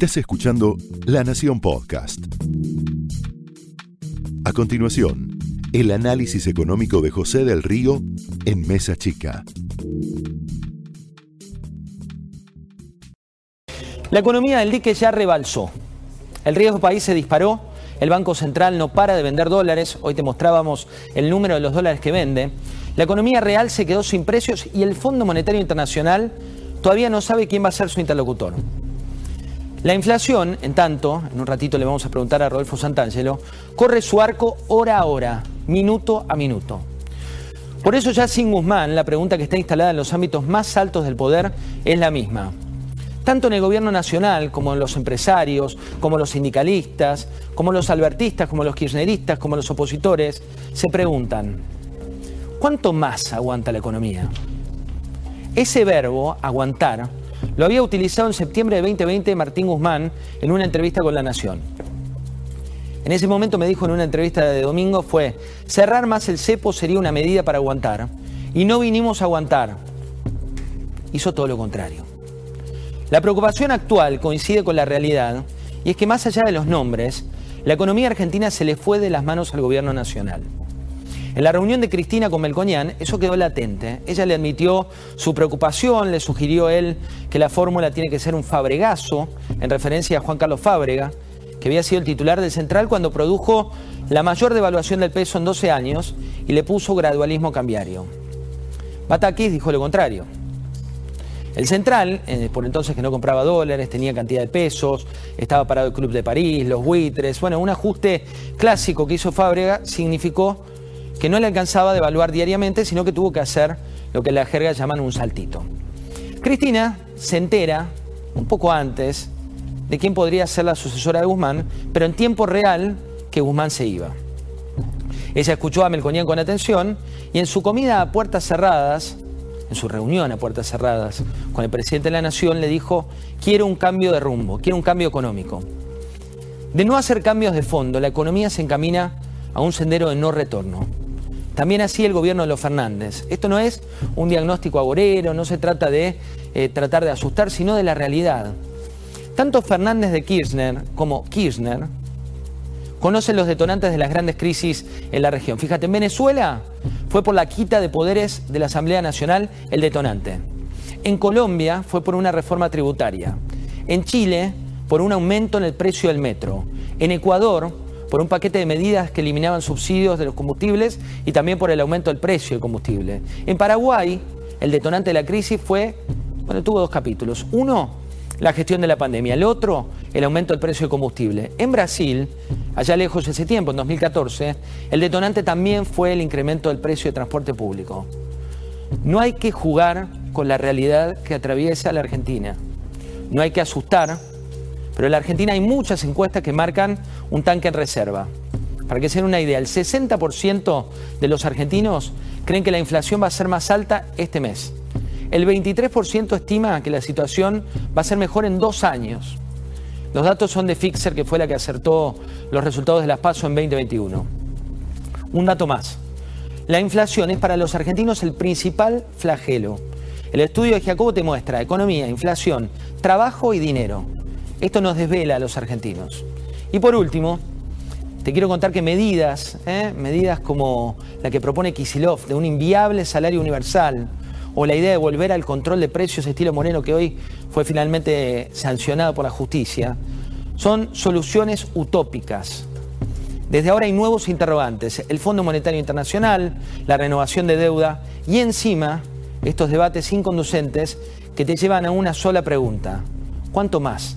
Estás escuchando La Nación Podcast. A continuación, el análisis económico de José del Río en Mesa Chica. La economía del dique ya rebalsó. El riesgo país se disparó. El Banco Central no para de vender dólares. Hoy te mostrábamos el número de los dólares que vende. La economía real se quedó sin precios y el Fondo Monetario Internacional todavía no sabe quién va a ser su interlocutor. La inflación, en tanto, en un ratito le vamos a preguntar a Rodolfo Santangelo, corre su arco hora a hora, minuto a minuto. Por eso ya sin Guzmán, la pregunta que está instalada en los ámbitos más altos del poder es la misma. Tanto en el gobierno nacional como en los empresarios, como los sindicalistas, como los albertistas, como los kirchneristas, como los opositores, se preguntan, ¿cuánto más aguanta la economía? Ese verbo, aguantar, lo había utilizado en septiembre de 2020 Martín Guzmán en una entrevista con La Nación. En ese momento me dijo en una entrevista de domingo fue, cerrar más el cepo sería una medida para aguantar. Y no vinimos a aguantar. Hizo todo lo contrario. La preocupación actual coincide con la realidad y es que más allá de los nombres, la economía argentina se le fue de las manos al gobierno nacional. En la reunión de Cristina con Melcoñán, eso quedó latente. Ella le admitió su preocupación, le sugirió él que la fórmula tiene que ser un fabregazo, en referencia a Juan Carlos Fábrega, que había sido el titular del Central cuando produjo la mayor devaluación del peso en 12 años y le puso gradualismo cambiario. Batakis dijo lo contrario. El Central, eh, por entonces que no compraba dólares, tenía cantidad de pesos, estaba parado el Club de París, los buitres, bueno, un ajuste clásico que hizo Fábrega significó que no le alcanzaba de evaluar diariamente, sino que tuvo que hacer lo que la jerga llaman un saltito. Cristina se entera un poco antes de quién podría ser la sucesora de Guzmán, pero en tiempo real que Guzmán se iba. Ella escuchó a Melconian con atención y en su comida a puertas cerradas, en su reunión a puertas cerradas con el presidente de la Nación, le dijo, quiero un cambio de rumbo, quiero un cambio económico. De no hacer cambios de fondo, la economía se encamina a un sendero de no retorno. También así el gobierno de los Fernández. Esto no es un diagnóstico agorero, no se trata de eh, tratar de asustar, sino de la realidad. Tanto Fernández de Kirchner como Kirchner conocen los detonantes de las grandes crisis en la región. Fíjate, en Venezuela fue por la quita de poderes de la Asamblea Nacional el detonante. En Colombia fue por una reforma tributaria. En Chile por un aumento en el precio del metro. En Ecuador por un paquete de medidas que eliminaban subsidios de los combustibles y también por el aumento del precio del combustible. En Paraguay, el detonante de la crisis fue, bueno, tuvo dos capítulos. Uno, la gestión de la pandemia. El otro, el aumento del precio del combustible. En Brasil, allá lejos de ese tiempo, en 2014, el detonante también fue el incremento del precio de transporte público. No hay que jugar con la realidad que atraviesa la Argentina. No hay que asustar pero en la Argentina hay muchas encuestas que marcan un tanque en reserva. Para que se den una idea, el 60% de los argentinos creen que la inflación va a ser más alta este mes. El 23% estima que la situación va a ser mejor en dos años. Los datos son de Fixer, que fue la que acertó los resultados de las PASO en 2021. Un dato más. La inflación es para los argentinos el principal flagelo. El estudio de Jacobo te muestra economía, inflación, trabajo y dinero. Esto nos desvela a los argentinos. Y por último, te quiero contar que medidas, ¿eh? medidas como la que propone Kisilov de un inviable salario universal o la idea de volver al control de precios estilo Moreno que hoy fue finalmente sancionado por la justicia, son soluciones utópicas. Desde ahora hay nuevos interrogantes, el Fondo Monetario Internacional, la renovación de deuda y encima estos debates inconducentes que te llevan a una sola pregunta. ¿Cuánto más